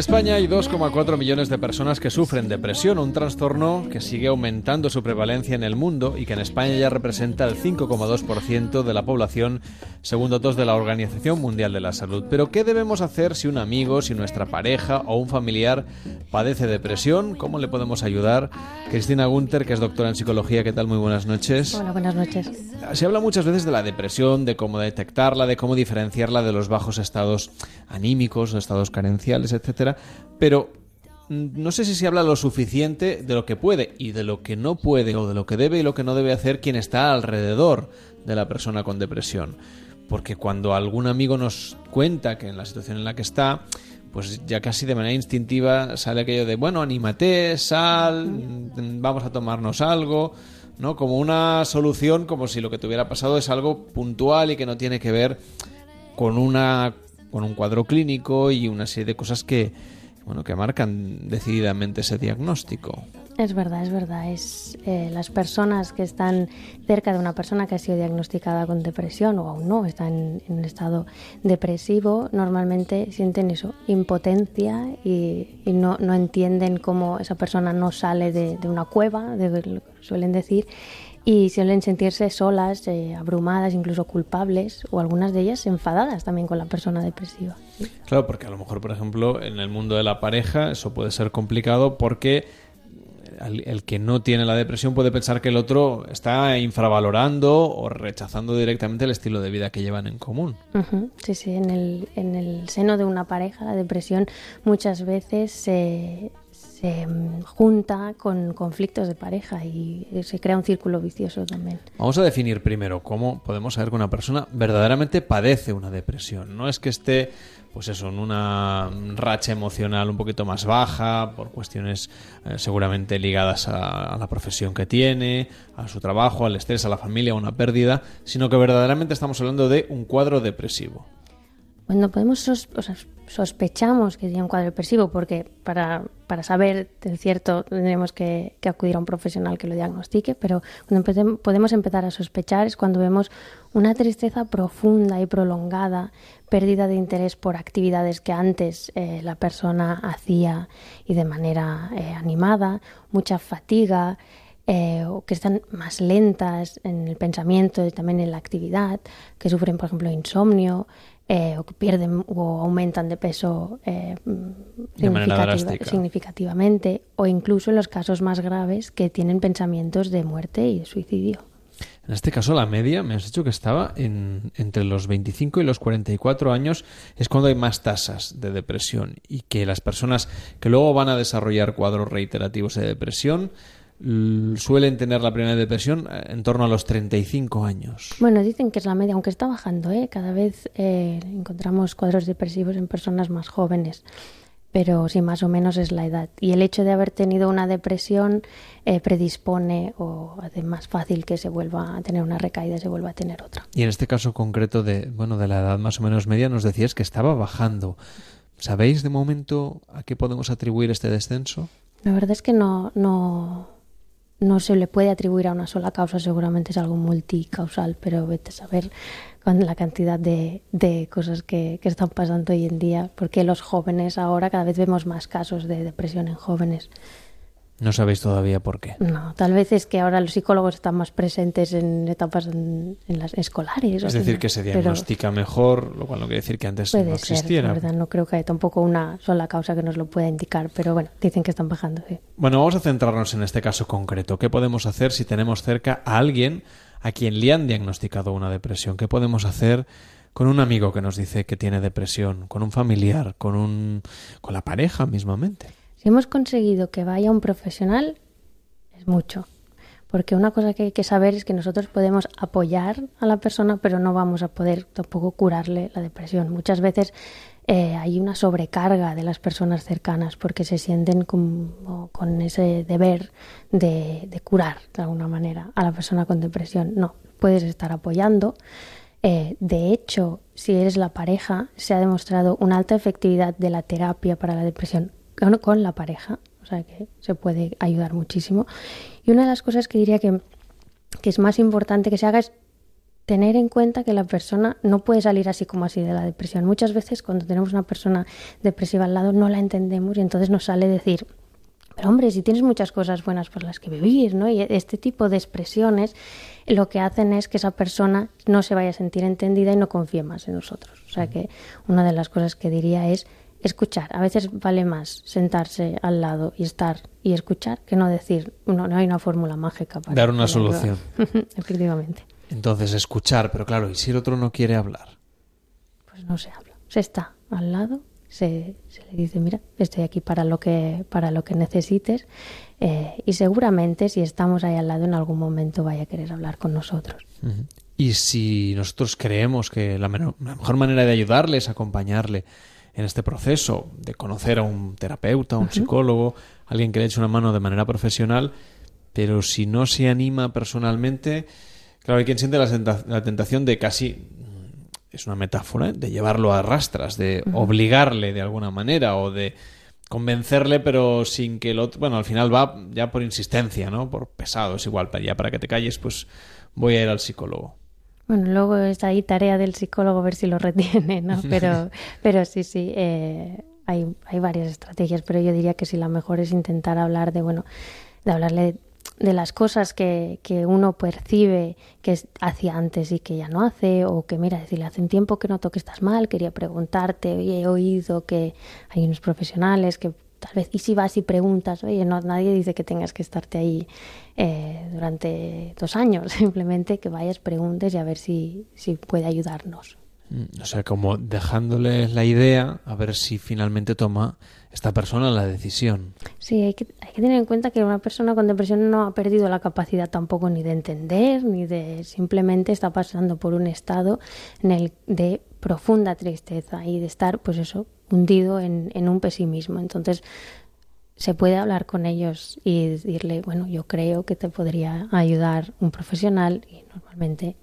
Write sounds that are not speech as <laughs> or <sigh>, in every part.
España hay 2,4 millones de personas que sufren depresión, un trastorno que sigue aumentando su prevalencia en el mundo y que en España ya representa el 5,2% de la población, según datos de la Organización Mundial de la Salud. Pero, ¿qué debemos hacer si un amigo, si nuestra pareja o un familiar padece depresión? ¿Cómo le podemos ayudar? Cristina Gunter, que es doctora en psicología, ¿qué tal? Muy buenas noches. Hola, buenas noches. Se habla muchas veces de la depresión, de cómo detectarla, de cómo diferenciarla de los bajos estados anímicos, estados carenciales, etcétera, pero no sé si se habla lo suficiente de lo que puede y de lo que no puede o de lo que debe y lo que no debe hacer quien está alrededor de la persona con depresión. Porque cuando algún amigo nos cuenta que en la situación en la que está, pues ya casi de manera instintiva sale aquello de, bueno, anímate, sal, mm, vamos a tomarnos algo, ¿no? Como una solución, como si lo que te hubiera pasado es algo puntual y que no tiene que ver con una con un cuadro clínico y una serie de cosas que bueno que marcan decididamente ese diagnóstico. Es verdad, es verdad. Es eh, las personas que están cerca de una persona que ha sido diagnosticada con depresión o aún no están en un estado depresivo, normalmente sienten eso, impotencia y, no, no, entienden cómo esa persona no sale de, de una cueva, de, suelen decir, y suelen sentirse solas, eh, abrumadas, incluso culpables o algunas de ellas enfadadas también con la persona depresiva. Claro, porque a lo mejor, por ejemplo, en el mundo de la pareja eso puede ser complicado porque el, que no tiene la depresión puede pensar que el otro está infravalorando o rechazando directamente el estilo de vida que llevan en común. Sí, sí, en el, en el seno de una pareja la depresión muchas veces se, se mm, junta con conflictos de pareja y se crea un círculo vicioso también. Vamos a definir primero cómo podemos saber que una persona verdaderamente padece una depresión. No es que esté, pues eso, en una racha emocional un poquito más baja, por cuestiones eh, seguramente ligadas a, la profesión que tiene, a su trabajo, al estrés, a la familia, a una pérdida, sino que verdaderamente estamos hablando de un cuadro depresivo. Bueno, podemos sospechamos que tiene un cuadro depresivo porque para, para saber de cierto tendremos que, acudir a un profesional que lo diagnostique, pero cuando podemos empezar a sospechar es cuando vemos una tristeza profunda y prolongada, pérdida de interés por actividades que antes eh, la persona hacía y de manera eh, animada, mucha fatiga, eh, o que están más lentas en el pensamiento y también en la actividad, que sufren, por ejemplo, insomnio, eh, o que pierden o aumentan de peso eh, significativamente, o incluso en los casos más graves que tienen pensamientos de muerte y de suicidio. En este caso, la media, me has dicho que estaba en, entre los 25 y los 44 años, es cuando hay más tasas de depresión y que las personas que luego van a desarrollar cuadros reiterativos de depresión suelen tener la primera depresión eh, en torno a los 35 años. Bueno, dicen que es la media, aunque está bajando, ¿eh? cada vez eh, encontramos cuadros depresivos en personas más jóvenes, pero sí, más o menos es la edad. Y el hecho de haber tenido una depresión eh, predispone o hace más fácil que se vuelva a tener una recaída, se vuelva a tener otra. Y en este caso concreto de, bueno, de la edad más o menos media, nos decías que estaba bajando. ¿Sabéis de momento a qué podemos atribuir este descenso? La verdad es que no, no, no se le puede atribuir a una sola causa, seguramente es algo multicausal, pero vete a saber con la cantidad de, de cosas que, que, están pasando hoy en día, porque los jóvenes ahora cada vez vemos más casos de depresión en jóvenes. No sabéis todavía por qué. No, tal vez es que ahora los psicólogos están más presentes en etapas en, las escolares. Es decir, que se diagnostica mejor, lo cual no quiere decir que antes no existiera. Ser, verdad, no creo que haya tampoco una sola causa que nos lo pueda indicar, pero bueno, dicen que están bajando. Sí. Bueno, vamos a centrarnos en este caso concreto. ¿Qué podemos hacer si tenemos cerca a alguien a quien le han diagnosticado una depresión? ¿Qué podemos hacer? con un amigo que nos dice que tiene depresión, con un familiar, con un con la pareja mismamente. Si hemos conseguido que vaya un profesional, es mucho. Porque una cosa que hay que saber es que nosotros podemos apoyar a la persona, pero no vamos a poder tampoco curarle la depresión. Muchas veces eh, hay una sobrecarga de las personas cercanas porque se sienten con, con ese deber de, curar de alguna manera a la persona con depresión. No, puedes estar apoyando. Eh, de hecho, si eres la pareja, se ha demostrado una alta efectividad de la terapia para la depresión con la pareja, o sea que se puede ayudar muchísimo. Y una de las cosas que diría que, que es más importante que se haga es tener en cuenta que la persona no puede salir así como así de la depresión. Muchas veces cuando tenemos una persona depresiva al lado no la entendemos y entonces nos sale decir, pero hombre, si tienes muchas cosas buenas por las que vivir, ¿no? Y este tipo de expresiones lo que hacen es que esa persona no se vaya a sentir entendida y no confíe más en nosotros. O sea que una de las cosas que diría es escuchar. A veces vale más sentarse al lado y estar y escuchar que no decir, no, no hay una fórmula mágica para dar una solución. <laughs> Efectivamente. Entonces, escuchar, pero claro, ¿y si el otro no quiere hablar? Pues no se habla. Se está al lado, se, se le dice, mira, estoy aquí para lo que, para lo que necesites. Eh, y seguramente si estamos ahí al lado en algún momento vaya a querer hablar con nosotros. Y si nosotros creemos que la, mejor manera de ayudarle es acompañarle en este proceso de conocer a un terapeuta, a un psicólogo, alguien que le eche una mano de manera profesional, pero si no se anima personalmente, Claro, hay quien siente la, tentación de casi mm, es una metáfora, de llevarlo a rastras, de obligarle de alguna manera o de convencerle, pero sin que el otro. Bueno, al final va ya por insistencia, ¿no? Por pesado, es igual, ya para que te calles, pues voy a ir al psicólogo. Bueno, luego está ahí tarea del psicólogo ver si lo retiene, ¿no? <laughs> Pero, pero sí, sí, eh, hay, hay varias estrategias, pero yo diría que sí, la mejor es intentar hablar de, bueno, de hablarle de las cosas que, que, uno percibe que hacía antes y que ya no hace, o que mira, decirle, hace un tiempo que noto que estás mal, quería preguntarte, oye, he oído que hay unos profesionales que tal vez, y si vas y preguntas, oye, no, nadie dice que tengas que estarte ahí eh, durante dos años, <laughs> simplemente que vayas, preguntes y a ver si, si puede ayudarnos. Mm, o sea, como dejándole la idea a ver si finalmente toma esta persona la decisión. Sí, hay que, hay que tener en cuenta que una persona con depresión no ha perdido la capacidad tampoco ni de entender, ni de simplemente está pasando por un estado en el de profunda tristeza y de estar, pues eso, hundido en, en un pesimismo. Entonces, se puede hablar con ellos y decirle, bueno, yo creo que te podría ayudar un profesional y normalmente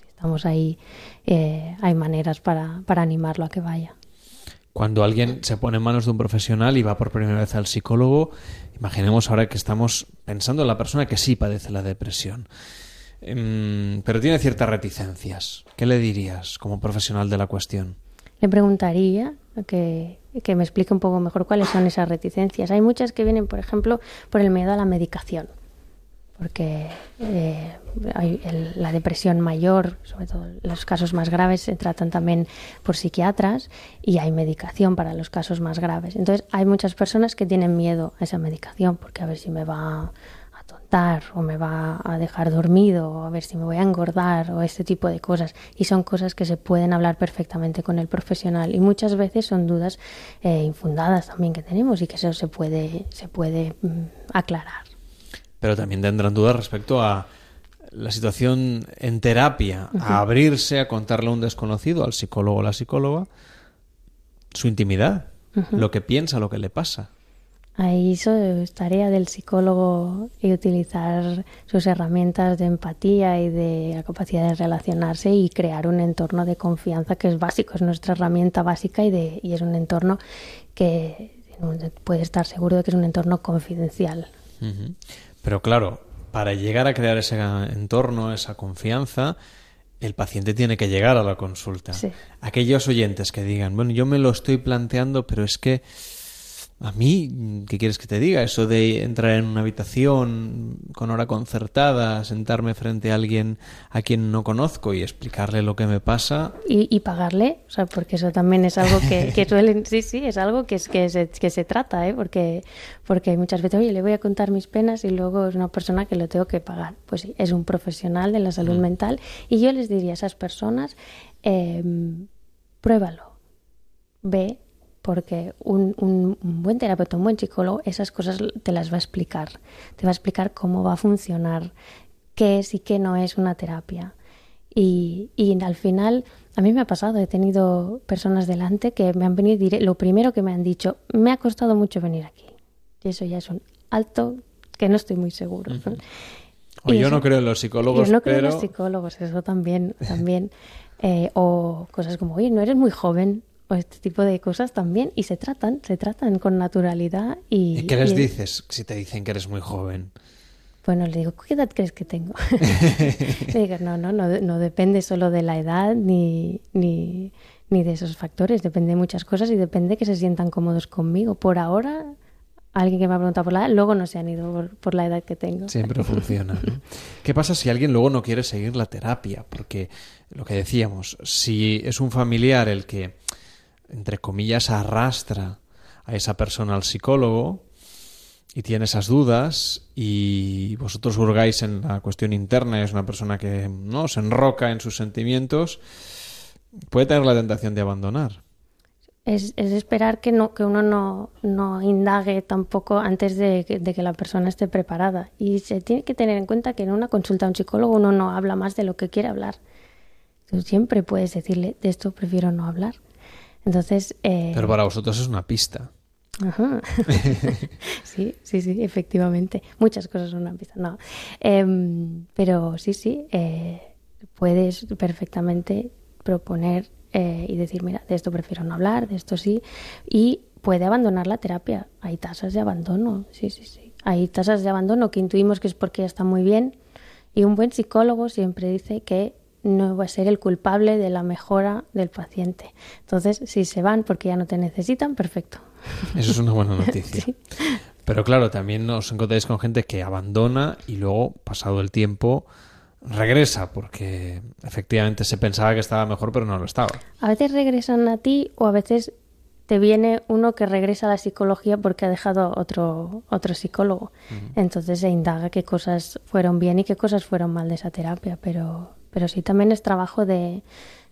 si estamos ahí, eh, hay maneras para, para animarlo a que vaya. Cuando alguien se pone en manos de un profesional y va por primera vez al psicólogo, imaginemos ahora que estamos pensando en la persona que sí padece la depresión, em, pero tiene ciertas reticencias. ¿Qué le dirías como profesional de la cuestión? Le preguntaría que, que me explique un poco mejor cuáles son esas reticencias. Hay muchas que vienen, por ejemplo, por el miedo a la medicación porque eh, hay la depresión mayor, sobre todo los casos más graves, se tratan también por psiquiatras y hay medicación para los casos más graves. Entonces hay muchas personas que tienen miedo a esa medicación porque a ver si me va a tontar o me va a dejar dormido o a ver si me voy a engordar o este tipo de cosas. Y son cosas que se pueden hablar perfectamente con el profesional y muchas veces son dudas eh, infundadas también que tenemos y que eso se puede, se puede mm, aclarar pero también tendrán dudas respecto a la situación en terapia, a abrirse, a contarle a un desconocido, al psicólogo o la psicóloga, su intimidad, lo que piensa, lo que le pasa. Ahí eso es tarea del psicólogo y utilizar sus herramientas de empatía y de la capacidad de relacionarse y crear un entorno de confianza que es básico, es nuestra herramienta básica y, de, y es un entorno que puede estar seguro de que es un entorno confidencial. Pero claro, para llegar a crear ese entorno, esa confianza, el paciente tiene que llegar a la consulta. Aquellos oyentes que digan, bueno, yo me lo estoy planteando, pero es que a mí, ¿qué quieres que te diga? Eso de entrar en una habitación con hora concertada, sentarme frente a alguien a quien no conozco y explicarle lo que me pasa. Y, pagarle, o sea, porque eso también es algo que, que <laughs> suelen, sí, sí, es algo que, es, que, se, que se trata, ¿eh? Porque, porque muchas veces, oye, le voy a contar mis penas y luego es una persona que lo tengo que pagar. Pues sí, es un profesional de la salud mm. mental y yo les diría a esas personas, eh, pruébalo, ve porque un, un, buen terapeuta, un buen psicólogo, esas cosas te las va a explicar. Te va a explicar cómo va a funcionar, qué es y qué no es una terapia. Y, y al final, a mí me ha pasado, he tenido personas delante que me han venido, lo primero que me han dicho, me ha costado mucho venir aquí. Y eso ya es un alto que no estoy muy seguro. O yo no creo en los psicólogos, yo no creo en los psicólogos, eso también, también. Eh, o cosas como, oye, no eres muy joven, o este tipo de cosas también y se tratan, se tratan con naturalidad y... ¿Y qué les dices si te dicen que eres muy joven? Bueno, le digo, ¿qué edad crees que tengo? <laughs> le digo, no, no, no, no depende solo de la edad ni, ni, ni de esos factores, depende de muchas cosas y depende que se sientan cómodos conmigo. Por ahora, alguien que me ha preguntado por la edad, luego no se han ido por, la edad que tengo. Siempre funciona. ¿Qué pasa si alguien luego no quiere seguir la terapia? Porque lo que decíamos, si es un familiar el que, entre comillas, arrastra a esa persona al psicólogo y tiene esas dudas y vosotros hurgáis en la cuestión interna, es una persona que no se enroca en sus sentimientos, puede tener la tentación de abandonar. Es, es esperar que, no, que uno no, no indague tampoco antes de que, la persona esté preparada. Y se tiene que tener en cuenta que en una consulta a un psicólogo uno no habla más de lo que quiere hablar. Tú siempre puedes decirle, de esto prefiero no hablar. Entonces... Eh... Pero para vosotros es una pista. Ajá. <laughs> sí, sí, sí, efectivamente. Muchas cosas son una pista. No. Eh, pero sí, sí, eh, puedes perfectamente proponer eh, y decir, mira, de esto prefiero no hablar, de esto sí, y puede abandonar la terapia. Hay tasas de abandono, sí, sí, sí. Hay tasas de abandono que intuimos que es porque ya está muy bien y un buen psicólogo siempre dice que no va a ser el culpable de la mejora del paciente. Entonces, si se van porque ya no te necesitan, perfecto. Eso es una buena <laughs> noticia. sí. Pero claro, también nos encontráis con gente que abandona y luego, pasado el tiempo, regresa porque efectivamente se pensaba que estaba mejor pero no lo estaba. A veces regresan a ti o a veces te viene uno que regresa a la psicología porque ha dejado otro, otro psicólogo. Entonces se indaga qué cosas fueron bien y qué cosas fueron mal de esa terapia. Pero, pero sí también es trabajo de,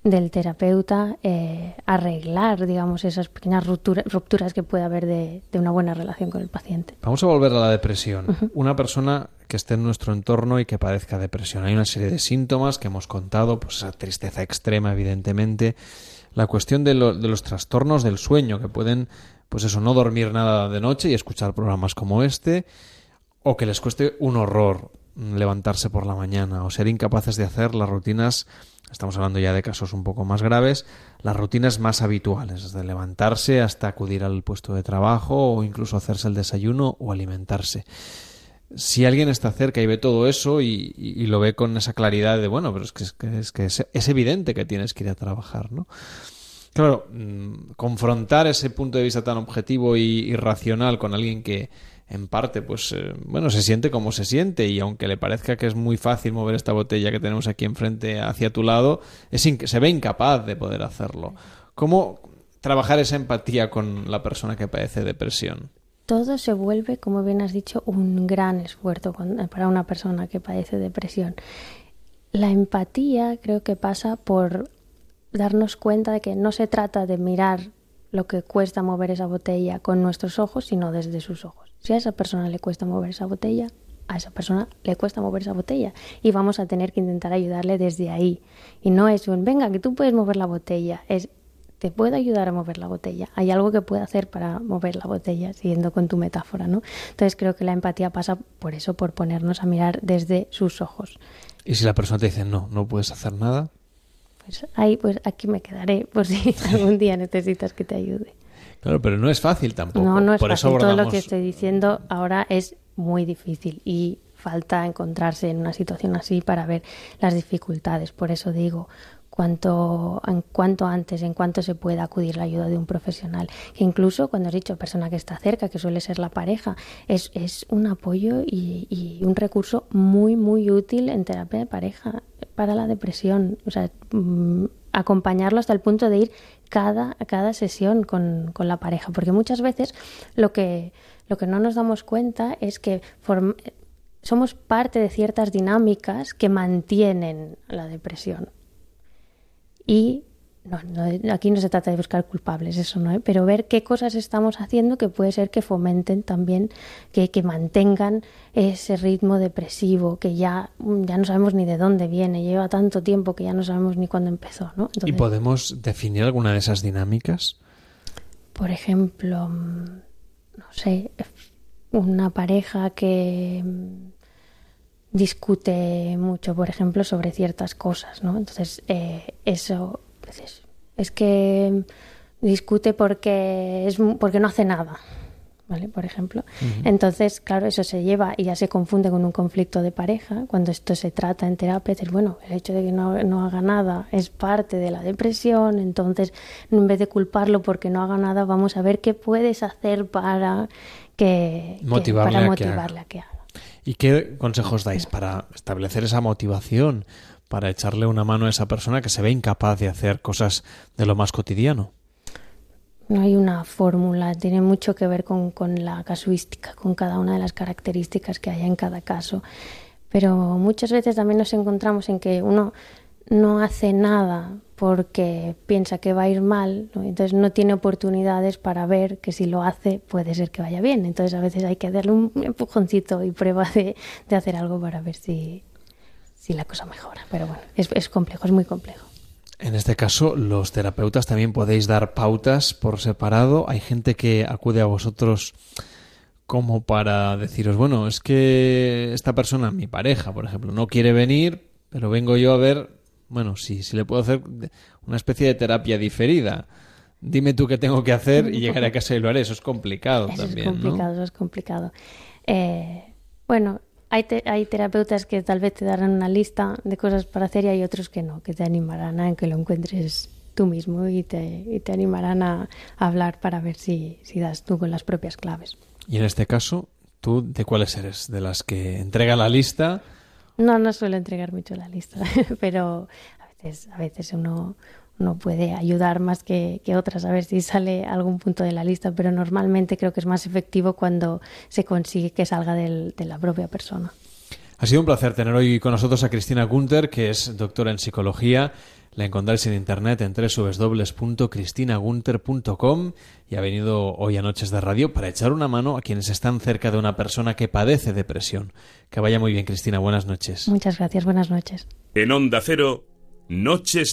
del terapeuta eh, arreglar, digamos, esas pequeñas rupturas que puede haber de, una buena relación con el paciente. Vamos a volver a la depresión. Una persona que esté en nuestro entorno y que padezca depresión. Hay una serie de síntomas que hemos contado, pues esa tristeza extrema, evidentemente, la cuestión de, de los trastornos del sueño, que pueden, pues eso, no dormir nada de noche y escuchar programas como este, o que les cueste un horror levantarse por la mañana, o ser incapaces de hacer las rutinas estamos hablando ya de casos un poco más graves, las rutinas más habituales, desde levantarse hasta acudir al puesto de trabajo o incluso hacerse el desayuno o alimentarse. Si alguien está cerca y ve todo eso y, lo ve con esa claridad de, bueno, pero es que, es, evidente que tienes que ir a trabajar, ¿no? Claro, mm, confrontar ese punto de vista tan objetivo y racional con alguien que, en parte, pues, eh, bueno, se siente como se siente y aunque le parezca que es muy fácil mover esta botella que tenemos aquí enfrente hacia tu lado, es se ve incapaz de poder hacerlo. ¿Cómo trabajar esa empatía con la persona que padece depresión? Todo se vuelve, como bien has dicho, un gran esfuerzo para una persona que padece depresión. La empatía creo que pasa por darnos cuenta de que no se trata de mirar lo que cuesta mover esa botella con nuestros ojos, sino desde sus ojos. Si a esa persona le cuesta mover esa botella, a esa persona le cuesta mover esa botella y vamos a tener que intentar ayudarle desde ahí. Y no es un, venga, que tú puedes mover la botella, es, te puedo ayudar a mover la botella. Hay algo que puede hacer para mover la botella, siguiendo con tu metáfora, ¿no? Entonces creo que la empatía pasa por eso, por ponernos a mirar desde sus ojos. ¿Y si la persona te dice, no, no puedes hacer nada? Pues ahí, pues aquí me quedaré, por si <laughs> algún día necesitas que te ayude. Claro, pero no es fácil tampoco. No, no es fácil. Todo lo que estoy diciendo ahora es muy difícil y falta encontrarse en una situación así para ver las dificultades. Por eso digo, cuanto, cuanto antes, en cuanto se pueda acudir la ayuda de un profesional. Que incluso cuando has dicho persona que está cerca, que suele ser la pareja, es, un apoyo y, y, un recurso muy, muy útil en terapia de pareja para la depresión. O sea, mm, acompañarlo hasta el punto de ir cada, cada sesión con, con, la pareja, porque muchas veces lo que, lo que no nos damos cuenta es que somos parte de ciertas dinámicas que mantienen la depresión. Y no, aquí no se trata de buscar culpables, eso no, ¿eh? pero ver qué cosas estamos haciendo que puede ser que fomenten también, que, que mantengan ese ritmo depresivo que ya, ya no sabemos ni de dónde viene, lleva tanto tiempo que ya no sabemos ni cuándo empezó. ¿no? ¿Y podemos definir alguna de esas dinámicas? Por ejemplo, mm, no sé, una pareja que mm, discute mucho, por ejemplo, sobre ciertas cosas, ¿no? Entonces, eh, eso es que discute porque, es, porque no hace nada. ¿vale? Por ejemplo. Entonces, claro, eso se lleva y ya se confunde con un conflicto de pareja. Cuando esto se trata en terapia, es bueno, el hecho de que no, no, haga nada es parte de la depresión, entonces en vez de culparlo porque no haga nada, vamos a ver qué puedes hacer para que, motivarle, para a, motivarle que a que haga. ¿Y qué consejos dais para establecer esa motivación, para echarle una mano a esa persona que se ve incapaz de hacer cosas de lo más cotidiano? No hay una fórmula, tiene mucho que ver con, con, la casuística, con cada una de las características que haya en cada caso. Pero muchas veces también nos encontramos en que uno no hace nada porque piensa que va a ir mal, entonces no tiene oportunidades para ver que si lo hace puede ser que vaya bien. Entonces a veces hay que darle un empujoncito y prueba de, de hacer algo para ver si, si, la cosa mejora. Pero bueno, es, es complejo, es muy complejo. En este caso, los terapeutas también podéis dar pautas por separado. Hay gente que acude a vosotros como para deciros, bueno, es que esta persona, mi pareja, por ejemplo, no quiere venir, pero vengo yo a ver, bueno, si, si le puedo hacer una especie de terapia diferida. Dime tú qué tengo que hacer y llegaré a casa y lo haré. Eso es complicado eso también. Es complicado, ¿no? eso es complicado. Eh, bueno, hay, te, hay, terapeutas que tal vez te darán una lista de cosas para hacer y hay otros que no, que te animarán a que lo encuentres tú mismo y te, y te animarán a, a, hablar para ver si, si das tú con las propias claves. Y en este caso, ¿tú de cuáles eres? ¿De las que entrega la lista? No, no suelo entregar mucho la lista, <laughs> pero a veces, a veces uno, uno puede ayudar más que, otras a ver si sale algún punto de la lista, pero normalmente creo que es más efectivo cuando se consigue que salga del, de la propia persona. Ha sido un placer tener hoy con nosotros a Cristina Gunter, que es doctora en psicología. La encontráis en internet en www.cristinagunter.com y ha venido hoy a Noches de Radio para echar una mano a quienes están cerca de una persona que padece depresión. Que vaya muy bien, Cristina. Buenas noches. Muchas gracias. Buenas noches. En Onda Cero, Noches de